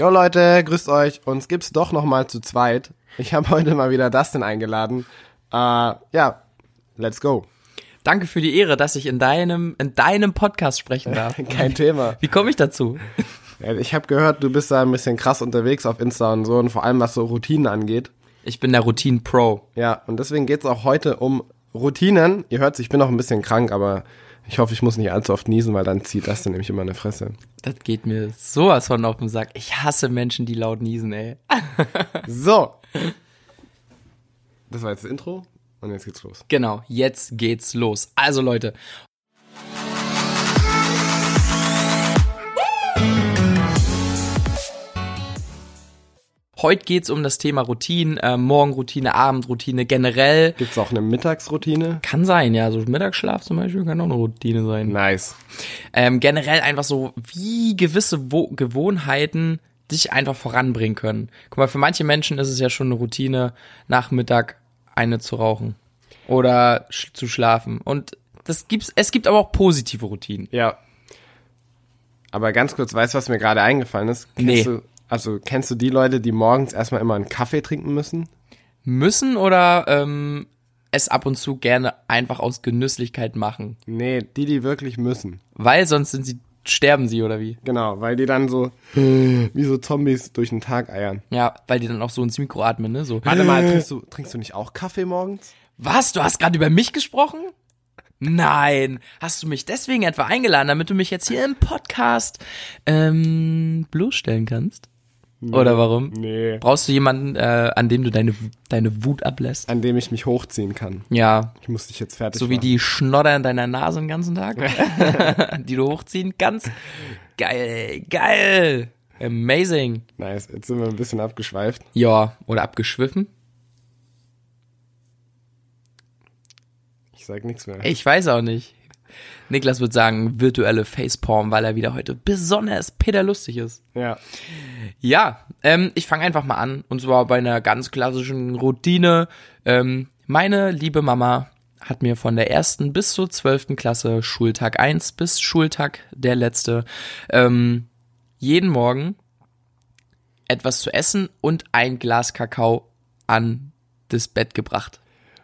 Jo Leute, grüßt euch. Uns gibt's doch noch mal zu zweit. Ich habe heute mal wieder Dustin eingeladen. Äh, ja, let's go. Danke für die Ehre, dass ich in deinem, in deinem Podcast sprechen darf. Kein Thema. Wie komme ich dazu? Ich habe gehört, du bist da ein bisschen krass unterwegs auf Insta und so und vor allem was so Routinen angeht. Ich bin der Routine-Pro. Ja, und deswegen geht's auch heute um Routinen. Ihr hört, ich bin noch ein bisschen krank, aber ich hoffe, ich muss nicht allzu oft niesen, weil dann zieht das dann nämlich immer eine Fresse. Das geht mir sowas von auf den Sack. Ich hasse Menschen, die laut niesen, ey. So. Das war jetzt das Intro und jetzt geht's los. Genau, jetzt geht's los. Also Leute, heute geht's um das Thema Routine, äh, Morgenroutine, Abendroutine, generell. Gibt's auch eine Mittagsroutine? Kann sein, ja, so Mittagsschlaf zum Beispiel kann auch eine Routine sein. Nice. ähm, generell einfach so, wie gewisse Wo Gewohnheiten dich einfach voranbringen können. Guck mal, für manche Menschen ist es ja schon eine Routine, nach Mittag eine zu rauchen oder sch zu schlafen. Und das gibt's, es gibt aber auch positive Routinen. Ja. Aber ganz kurz, weißt du, was mir gerade eingefallen ist? Kennst Nee. Du, also kennst du die Leute, die morgens erstmal immer einen Kaffee trinken müssen? Müssen oder ähm, es ab und zu gerne einfach aus Genüsslichkeit machen. Nee, die, die wirklich müssen. Weil sonst sind sie, sterben sie oder wie? Genau, weil die dann so wie so Zombies durch den Tag eiern. Ja, weil die dann auch so ins Mikro atmen, ne? So. Warte mal, trinkst du, trinkst du nicht auch Kaffee morgens? Was? Du hast gerade über mich gesprochen? Nein. Hast du mich deswegen etwa eingeladen, damit du mich jetzt hier im Podcast ähm, bloßstellen kannst? Oder warum? Nee. Brauchst du jemanden, äh, an dem du deine, deine Wut ablässt? An dem ich mich hochziehen kann. Ja. Ich muss dich jetzt fertig So wie machen. die Schnodder in deiner Nase den ganzen Tag, die du hochziehen kannst. Geil, geil. Amazing. Nice, jetzt sind wir ein bisschen abgeschweift. Ja, oder abgeschwiffen. Ich sag nichts mehr. Ich weiß auch nicht. Niklas wird sagen, virtuelle Facepalm, weil er wieder heute besonders peterlustig ist. Ja. Ja, ähm, ich fange einfach mal an. Und zwar bei einer ganz klassischen Routine. Ähm, meine liebe Mama hat mir von der ersten bis zur zwölften Klasse, Schultag 1 bis Schultag der letzte, ähm, jeden Morgen etwas zu essen und ein Glas Kakao an das Bett gebracht.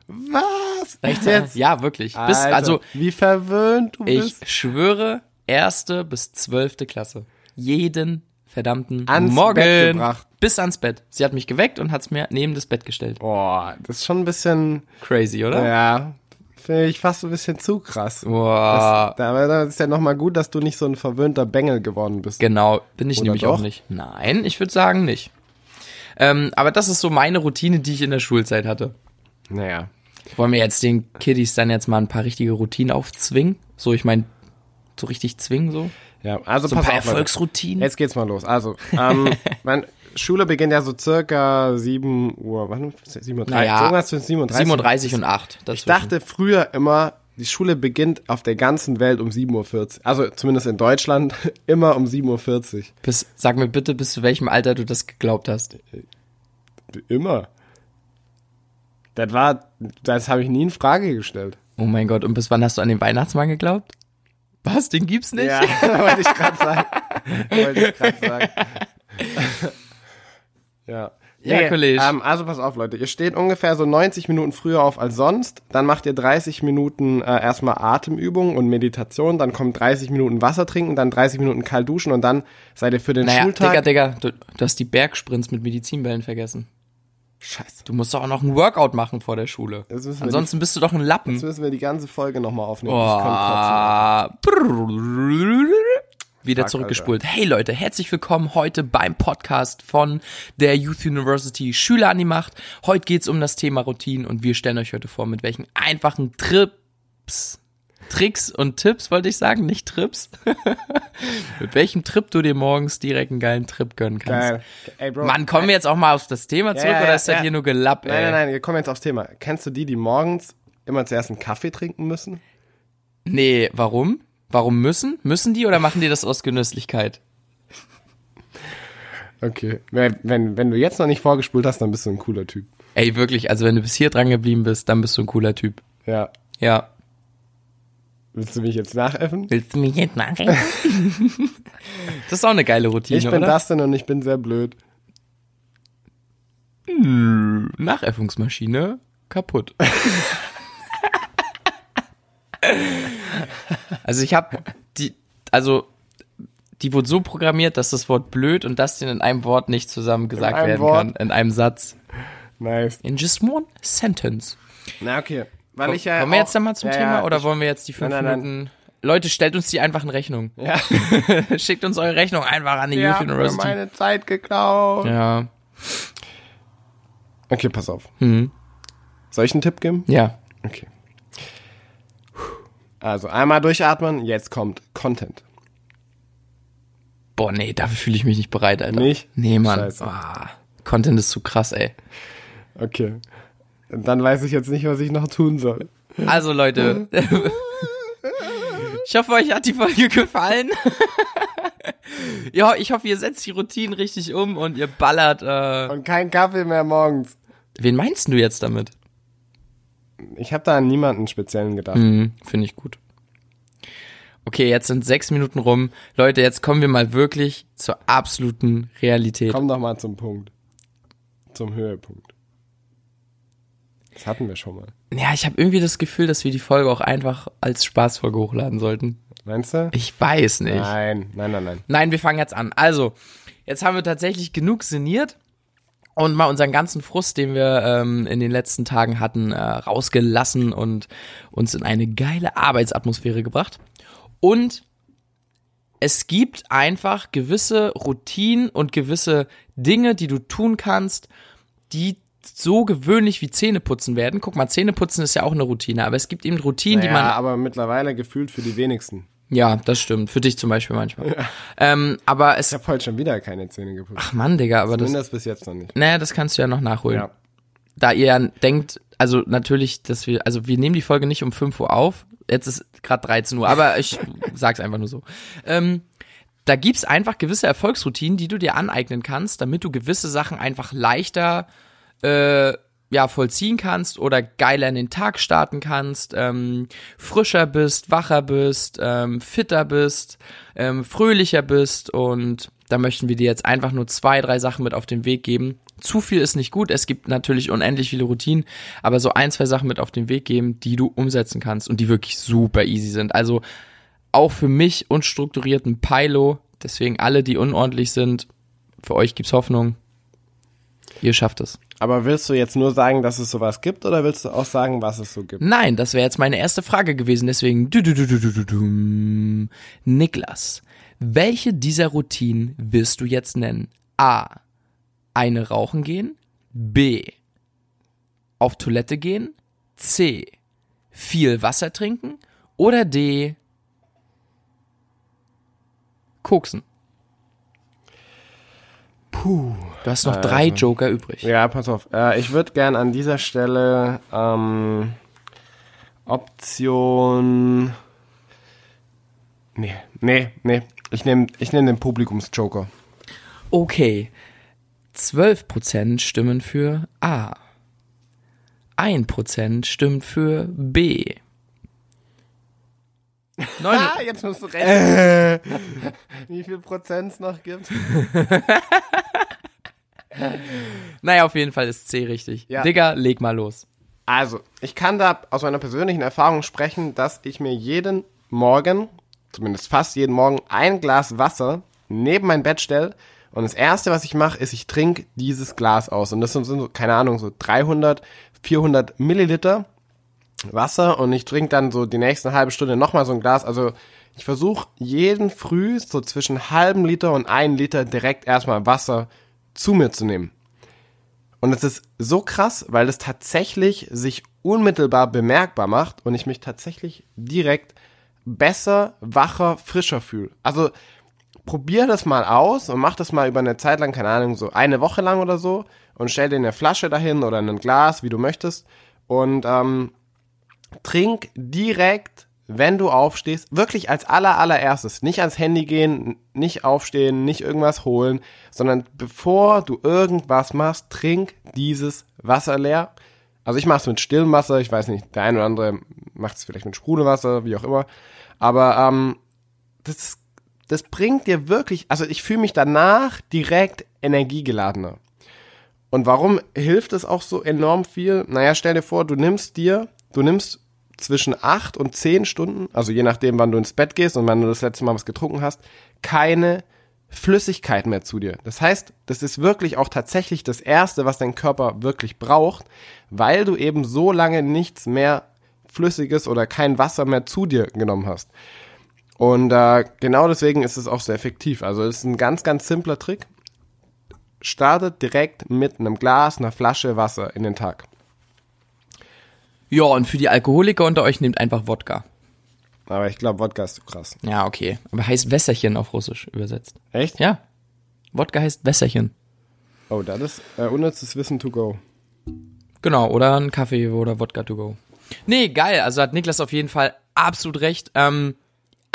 Was? Echt jetzt? Ja, wirklich. Bis, Alter, also wie verwöhnt du ich bist. schwöre, erste bis zwölfte Klasse. Jeden verdammten Ans Morgen. Bett gebracht. Bis ans Bett. Sie hat mich geweckt und hat's mir neben das Bett gestellt. Boah, das ist schon ein bisschen, Crazy, oder? ja, finde ich fast ein bisschen zu krass. Boah. Da, aber das ist ja nochmal gut, dass du nicht so ein verwöhnter Bengel geworden bist. Genau, bin ich Oder nämlich doch? auch nicht. Nein, ich würde sagen nicht. Ähm, aber das ist so meine Routine, die ich in der Schulzeit hatte. Naja. Wollen wir jetzt den Kiddies dann jetzt mal ein paar richtige Routinen aufzwingen? So, ich meine, so richtig zwingen so? Ja, also So ein paar auf. Erfolgsroutinen? Jetzt geht's mal los. Also, ähm, mein, Schule beginnt ja so circa 7 Uhr, wann? 7 Uhr? Naja, irgendwas zwischen 37. 37 und 8. Ich dachte früher immer, die Schule beginnt auf der ganzen Welt um 7.40 Uhr. Also zumindest in Deutschland immer um 7.40 Uhr. Bis, sag mir bitte, bis zu welchem Alter du das geglaubt hast. Immer. Das war, das habe ich nie in Frage gestellt. Oh mein Gott, und bis wann hast du an den Weihnachtsmann geglaubt? Was, den gibt's nicht? Ja, wollte ich gerade sagen. wollte ich gerade sagen. ja. Ja, Kollege. Ähm, also pass auf, Leute. Ihr steht ungefähr so 90 Minuten früher auf als sonst. Dann macht ihr 30 Minuten äh, erstmal Atemübungen und Meditation. Dann kommt 30 Minuten Wasser trinken, dann 30 Minuten kalt duschen und dann seid ihr für den Naja, Schultag. Digga, Digga, du, du hast die Bergsprints mit Medizinbällen vergessen. Scheiße. Du musst doch auch noch ein Workout machen vor der Schule. Ansonsten bist du doch ein Lappen. Jetzt müssen wir die ganze Folge nochmal aufnehmen. Oh. Wieder Fuck, zurückgespult. Hey Leute, herzlich willkommen heute beim Podcast von der Youth University Schüler an die Macht. Heute geht's um das Thema Routinen und wir stellen euch heute vor, mit welchen einfachen Trips, Tricks und Tipps, wollte ich sagen, nicht Trips. mit welchem Trip du dir morgens direkt einen geilen Trip gönnen kannst. Geil. Ey, Bro. Mann, kommen wir jetzt auch mal auf das Thema zurück ja, oder ja, ist das ja. hier nur Gelapp, ey? Nein, nein, nein, wir kommen jetzt aufs Thema. Kennst du die, die morgens immer zuerst einen Kaffee trinken müssen? Nee, warum? Warum müssen? Müssen die oder machen die das aus Genüsslichkeit? Okay. Wenn, wenn, wenn du jetzt noch nicht vorgespult hast, dann bist du ein cooler Typ. Ey, wirklich, also wenn du bis hier dran geblieben bist, dann bist du ein cooler Typ. Ja. Ja. Willst du mich jetzt nachäffen? Willst du mich jetzt nachrechnen? das ist auch eine geile Routine, Ich bin oder? Dustin und ich bin sehr blöd. Nachäffungsmaschine kaputt. also ich habe die, also die wurde so programmiert, dass das Wort blöd und Dustin in einem Wort nicht zusammen gesagt werden Wort? kann, in einem Satz. Nice. In just one sentence. Na, okay. Weil ich ja Kommen wir auch- jetzt dann mal zum ja, Thema oder ich, wollen wir jetzt die fünf Nein, nein, nein. Minuten? Leute, stellt uns die einfach in Rechnung. Ja, Schickt uns eure Rechnung einfach an die ja Youth mir University. meine Zeit geklaut. Ja. Okay, pass auf. Mhm. Soll ich einen Tipp geben? Ja. Okay. Also einmal durchatmen, jetzt kommt Content. Boah, nee, dafür fühle ich mich nicht bereit, Alter. Nicht? Nee, Mann. Scheiße. Ah, Content ist zu krass, ey. Okay. Dann weiß ich jetzt nicht, was ich noch tun soll. Also, Leute. ich hoffe, euch hat die Folge gefallen. ja, ich hoffe, ihr setzt die Routinen richtig um und ihr ballert. Äh, Und kein Kaffee mehr morgens. wen meinst du jetzt damit? Ich habe da an niemanden speziellen gedacht. Mhm, Finde ich gut. Okay, jetzt sind sechs Minuten rum. Leute, jetzt kommen wir mal wirklich zur absoluten Realität. Komm doch mal zum Punkt. Zum Höhepunkt. Das hatten wir schon mal. Ja, ich habe irgendwie das Gefühl, dass wir die Folge auch einfach als Spaßfolge hochladen sollten. Meinst du? Ich weiß nicht. Nein, nein, nein, nein. Nein, wir fangen jetzt an. Also, jetzt haben wir tatsächlich genug sinniert und mal unseren ganzen Frust, den wir ähm, in den letzten Tagen hatten, äh, rausgelassen und uns in eine geile Arbeitsatmosphäre gebracht. Und es gibt einfach gewisse Routinen und gewisse Dinge, die du tun kannst, die so gewöhnlich wie Zähneputzen werden. Guck mal, Zähneputzen ist ja auch eine Routine, aber es gibt eben Routinen, die ja, man aber mittlerweile gefühlt für die wenigsten. ja, das stimmt. Für dich zum Beispiel manchmal. Ähm, aber es. Ich habe heute schon wieder keine Zähne geputzt. Ach Mann, Digga, aber das. Zumindest bis jetzt noch nicht. Naja, das kannst du ja noch nachholen. Ja. Da ihr ja denkt, also natürlich, dass wir, also wir nehmen die Folge nicht um 5 Uhr auf. Jetzt ist gerade 13 Uhr, aber ich sag's einfach nur so. Ähm, da gibt's einfach gewisse Erfolgsroutinen, die du dir aneignen kannst, damit du gewisse Sachen einfach leichter äh, ja, vollziehen kannst oder geiler in den Tag starten kannst, ähm, frischer bist, wacher bist, ähm, fitter bist, ähm, fröhlicher bist und da möchten wir dir jetzt einfach nur zwei, drei Sachen mit auf den Weg geben. Zu viel ist nicht gut, es gibt natürlich unendlich viele Routinen, aber so ein, zwei Sachen mit auf den Weg geben, die du umsetzen kannst und die wirklich super easy sind. Also auch für mich unstrukturierten Pilo, deswegen alle, die unordentlich sind, für euch gibt's Hoffnung. Ihr schafft es. Aber willst du jetzt nur sagen, dass es sowas gibt oder willst du auch sagen, was es so gibt? Nein, das wäre jetzt meine erste Frage gewesen, deswegen du, du, du, du, du, du. Niklas, welche dieser Routinen wirst du jetzt nennen? A. Eine rauchen gehen. B. Auf Toilette gehen. C. Viel Wasser trinken. Oder D. Koksen. Puh. Du hast noch drei Joker übrig. Ja, pass auf. Äh, ich würde gern an dieser Stelle ähm, Option. Nee, nee, nee. Ich nehme ich nehm den Publikumsjoker. Okay. 12% stimmen für A. 1% stimmt für B. Neun Ah, jetzt musst du rechnen. Wie viel Prozent es noch gibt? naja, auf jeden Fall ist C richtig. Ja. Digga, leg mal los. Also, ich kann da aus meiner persönlichen Erfahrung sprechen, dass ich mir jeden Morgen, zumindest fast jeden Morgen, ein Glas Wasser neben mein Bett stelle und das erste, was ich mache, ist, ich trinke dieses Glas aus. Und das sind so, keine Ahnung, so 300, 400 Milliliter Wasser und ich trinke dann so die nächste halbe Stunde nochmal so ein Glas. Also ich versuche jeden Früh so zwischen halben Liter und ein Liter direkt erstmal Wasser zu mir zu nehmen. Und es ist so krass, weil es tatsächlich sich unmittelbar bemerkbar macht und ich mich tatsächlich direkt besser, wacher, frischer fühle. Also probier das mal aus und mach das mal über eine Zeit lang, keine Ahnung, so eine Woche lang oder so und stell dir eine Flasche dahin oder ein Glas, wie du möchtest und ähm, trink direkt, wenn du aufstehst, wirklich als aller allererstes, nicht ans Handy gehen, nicht aufstehen, nicht irgendwas holen, sondern bevor du irgendwas machst, trink dieses Wasser leer. Also ich mache es mit stillem Wasser, ich weiß nicht, der eine oder andere macht es vielleicht mit Sprudelwasser, wie auch immer. Aber ähm, das, das bringt dir wirklich, also ich fühle mich danach direkt energiegeladener. Und warum hilft es auch so enorm viel? Naja, stell dir vor, du nimmst dir, du nimmst zwischen acht und zehn Stunden, also je nachdem, wann du ins Bett gehst und wann du das letzte Mal was getrunken hast, keine Flüssigkeit mehr zu dir. Das heißt, das ist wirklich auch tatsächlich das Erste, was dein Körper wirklich braucht, weil du eben so lange nichts mehr Flüssiges oder kein Wasser mehr zu dir genommen hast. Und äh, genau deswegen ist es auch so effektiv. Also es ist ein ganz, ganz simpler Trick. Startet direkt mit einem Glas, einer Flasche Wasser in den Tag. Ja, und für die Alkoholiker unter euch nehmt einfach Wodka. Aber ich glaube, Wodka ist zu krass. Ja, okay. Aber heißt Wässerchen auf Russisch übersetzt. Echt? Ja. Wodka heißt Wässerchen. Oh, das ist äh, unnützes Wissen to go. Genau, oder ein Kaffee oder Wodka to go. Nee, geil. Also hat Niklas auf jeden Fall absolut recht. Ähm,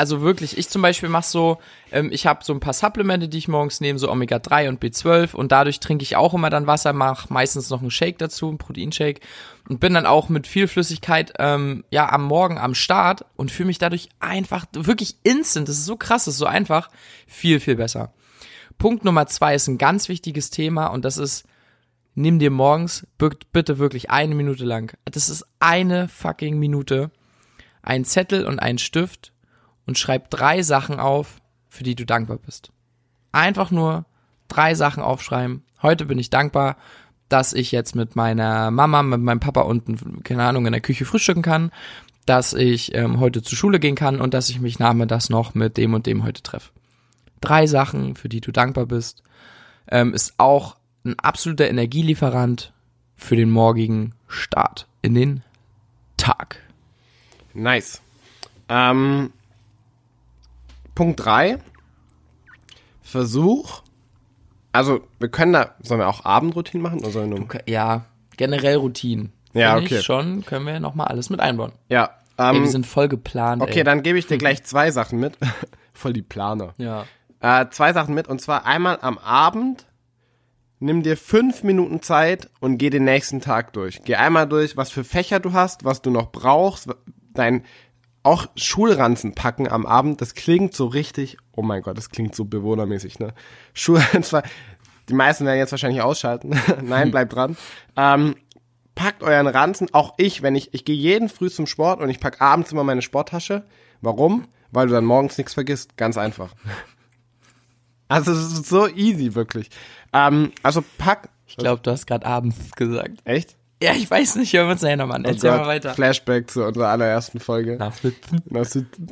also wirklich, ich zum Beispiel mache so, ähm, ich habe so ein paar Supplemente, die ich morgens nehme, so Omega-3 und B12 und dadurch trinke ich auch immer dann Wasser, mache meistens noch einen Shake dazu, einen Proteinshake. Und bin dann auch mit viel Flüssigkeit ähm, ja am Morgen am Start und fühle mich dadurch einfach wirklich instant, das ist so krass, das ist so einfach, viel, viel besser. Punkt Nummer zwei ist ein ganz wichtiges Thema und das ist, nimm dir morgens bitte wirklich eine Minute lang, das ist eine fucking Minute, einen Zettel und einen Stift und schreib drei Sachen auf, für die du dankbar bist. Einfach nur drei Sachen aufschreiben. Heute bin ich dankbar, dass ich jetzt mit meiner Mama, mit meinem Papa unten, keine Ahnung, in der Küche frühstücken kann, dass ich ähm, heute zur Schule gehen kann und dass ich mich das noch mit dem und dem heute treffe. Drei Sachen, für die du dankbar bist, ähm, ist auch ein absoluter Energielieferant für den morgigen Start in den Tag. Nice. Ähm, Punkt 3. Versuch. Also, wir können da, sollen wir auch Abendroutinen machen? Oder sollen wir nur? Ja, generell Routinen. Ja, Finde okay. Ich schon können wir nochmal alles mit einbauen. Ja. Ey, Ähm, wir sind voll geplant. okay, ey. dann gebe ich dir gleich zwei Sachen mit. Voll die Planer. Ja. Äh, zwei Sachen mit. Und zwar einmal am Abend. Nimm dir fünf Minuten Zeit und geh den nächsten Tag durch. Geh einmal durch, was für Fächer du hast, was du noch brauchst, dein auch Schulranzen packen am Abend, das klingt so richtig, oh mein Gott, das klingt so bewohnermäßig, ne? Schul, zwar, die meisten werden jetzt wahrscheinlich ausschalten. Nein, bleibt dran. Ähm, packt euren Ranzen, auch ich, wenn ich, ich gehe jeden früh zum Sport und ich pack abends immer meine Sporttasche. Warum? Weil du dann morgens nichts vergisst. Ganz einfach. Also es ist so easy, wirklich. Ähm, also pack. Ich glaube, du hast gerade abends gesagt. Echt? Ja, ich weiß nicht, hören wir uns nachher nochmal an. Oh Erzähl Gott, mal weiter. Flashback zu unserer allerersten Folge.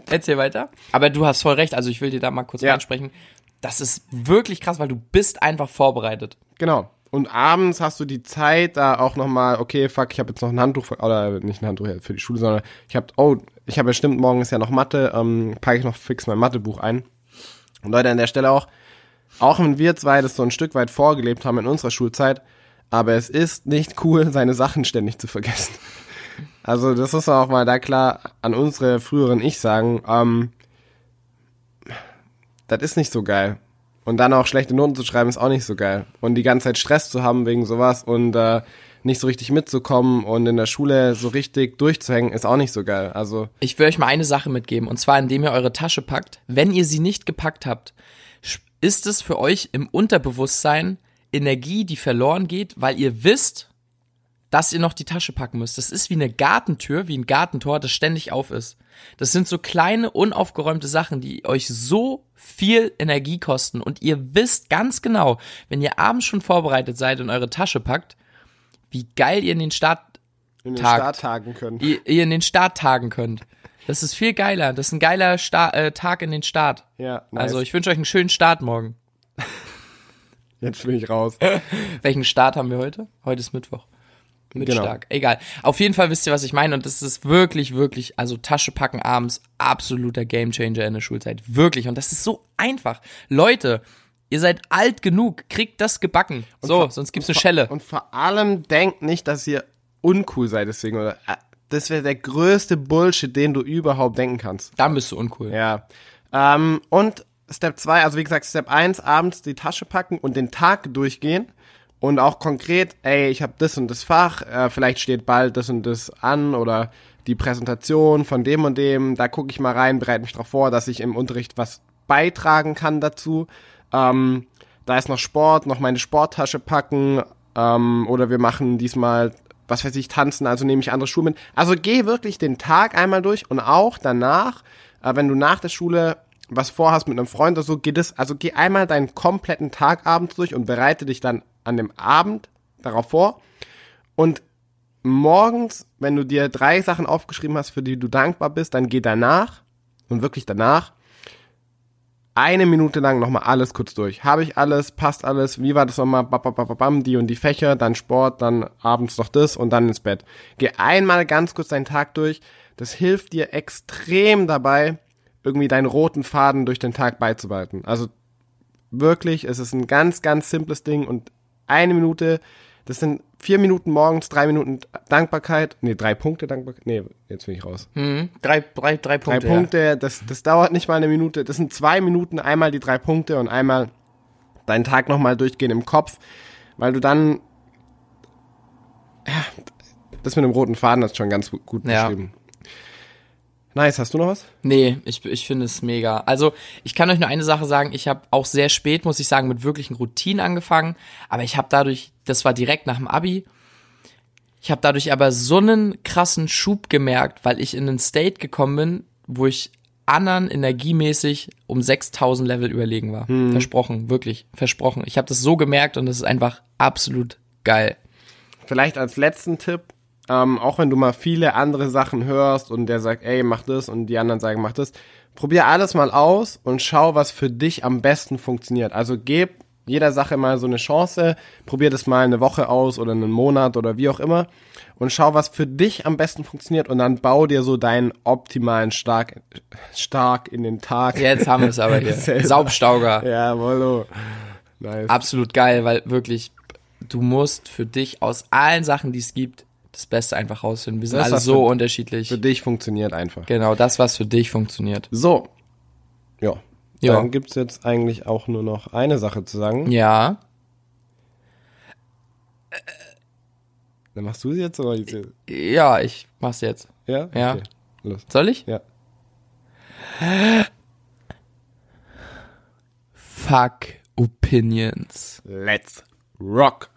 Erzähl weiter. Aber du hast voll recht, also ich will dir da mal kurz Ja. reinsprechen. Das ist wirklich krass, weil du bist einfach vorbereitet. Genau. Und abends hast du die Zeit, da auch nochmal, okay, fuck, ich habe jetzt noch ein Handtuch, oder nicht ein Handtuch für die Schule, sondern ich habe, oh, ich habe bestimmt, morgen ist ja noch Mathe, ähm, packe ich noch fix mein Mathebuch ein. Und Leute, an der Stelle auch, auch wenn wir zwei das so ein Stück weit vorgelebt haben in unserer Schulzeit, aber es ist nicht cool, seine Sachen ständig zu vergessen. Also das muss man auch mal da klar an unsere früheren Ich sagen, ähm, das ist nicht so geil. Und dann auch schlechte Noten zu schreiben, ist auch nicht so geil. Und die ganze Zeit Stress zu haben wegen sowas und äh, nicht so richtig mitzukommen und in der Schule so richtig durchzuhängen, ist auch nicht so geil. Also, Ich will euch mal eine Sache mitgeben, und zwar indem ihr eure Tasche packt. Wenn ihr sie nicht gepackt habt, ist es für euch im Unterbewusstsein Energie, die verloren geht, weil ihr wisst, dass ihr noch die Tasche packen müsst. Das ist wie eine Gartentür, wie ein Gartentor, das ständig auf ist. Das sind so kleine, unaufgeräumte Sachen, die euch so viel Energie kosten. Und ihr wisst ganz genau, wenn ihr abends schon vorbereitet seid und eure Tasche packt, wie geil ihr in den Start in den Tagt. Starttagen können. ihr, ihr in den Start tagen könnt. Das ist viel geiler. Das ist ein geiler Sta äh, Tag in den Start. Ja, nice. Also ich wünsche euch einen schönen Start morgen. Jetzt bin ich raus. Welchen Start haben wir heute? Heute ist Mittwoch. Mit Genau. stark. Egal. Auf jeden Fall wisst ihr, was ich meine. Und das ist wirklich, wirklich, also Tasche packen abends, absoluter Gamechanger in der Schulzeit. Wirklich. Und das ist so einfach. Leute, ihr seid alt genug, kriegt das gebacken. so, vor- sonst gibt's eine Schelle. Und vor allem denkt nicht, dass ihr uncool seid deswegen. Oder, äh, das wäre der größte Bullshit, den du überhaupt denken kannst. Dann bist du uncool. Ja. Ähm, und Step 2, also wie gesagt, Step 1, abends die Tasche packen und den Tag durchgehen. und auch konkret, ey, ich habe das und das Fach, äh, vielleicht steht bald das und das an oder die Präsentation von dem und dem, da gucke ich mal rein, bereite mich darauf vor, dass ich im Unterricht was beitragen kann dazu. Ähm, da ist noch Sport, noch meine Sporttasche packen ähm, oder wir machen diesmal, was weiß ich, tanzen, also nehme ich andere Schuhe mit. Also geh wirklich den Tag einmal durch und auch danach, äh, wenn du nach der Schule was vorhast mit einem Freund oder so, geh das, also geh einmal deinen kompletten Tag abends durch und bereite dich dann an dem Abend darauf vor und morgens, wenn du dir drei Sachen aufgeschrieben hast, für die du dankbar bist, dann geh danach und wirklich danach eine Minute lang nochmal alles kurz durch. Habe ich alles, passt alles, wie war das nochmal, bam, die und die Fächer, dann Sport, dann abends noch das und dann ins Bett. Geh einmal ganz kurz deinen Tag durch. Das hilft dir extrem dabei, irgendwie deinen roten Faden durch den Tag beizubehalten. Also wirklich, es ist ein ganz, ganz simples Ding und eine Minute, das sind vier Minuten morgens, drei Minuten Dankbarkeit, nee, drei Punkte Dankbarkeit, nee, jetzt bin ich raus. Mhm. Drei, drei, drei Punkte. Drei Punkte, das, das dauert nicht mal eine Minute, das sind zwei Minuten, einmal die drei Punkte und einmal deinen Tag nochmal durchgehen im Kopf, weil du dann, ja, das mit dem roten Faden hast du schon ganz gut Ja. Nice, hast du noch was? Nee, ich, ich finde es mega. Also, ich kann euch nur eine Sache sagen. Ich habe auch sehr spät, muss ich sagen, mit wirklichen Routinen angefangen. Aber ich habe dadurch, das war direkt nach dem Abi, ich habe dadurch aber so einen krassen Schub gemerkt, weil ich in einen State gekommen bin, wo ich anderen energiemäßig um 6000 Level überlegen war. Versprochen, wirklich, versprochen. Ich habe das so gemerkt und das ist einfach absolut geil. Vielleicht als letzten Tipp, ähm, auch wenn du mal viele andere Sachen hörst und der sagt, ey, mach das und die anderen sagen, mach das, probier alles mal aus und schau, was für dich am besten funktioniert. Also gib jeder Sache mal so eine Chance, probier das mal eine Woche aus oder einen Monat oder wie auch immer und schau, was für dich am besten funktioniert und dann bau dir so deinen optimalen stark, stark in den Tag. Jetzt haben wir es aber hier. Saubstauger. Ja, wollo. Nice. absolut geil, weil wirklich, du musst für dich aus allen Sachen, die es gibt, das Beste einfach rausfinden. Wir sind Das, alle so für- unterschiedlich. Für dich funktioniert einfach. Genau, das, was für dich funktioniert. So. Ja. Ja. Dann gibt's jetzt eigentlich auch nur noch eine Sache zu sagen. Ja. Dann machst du sie jetzt oder ich? Ja, ich mach's jetzt. Ja? Ja. Okay. Los. Soll ich? Ja. Fuck Opinions. Let's rock.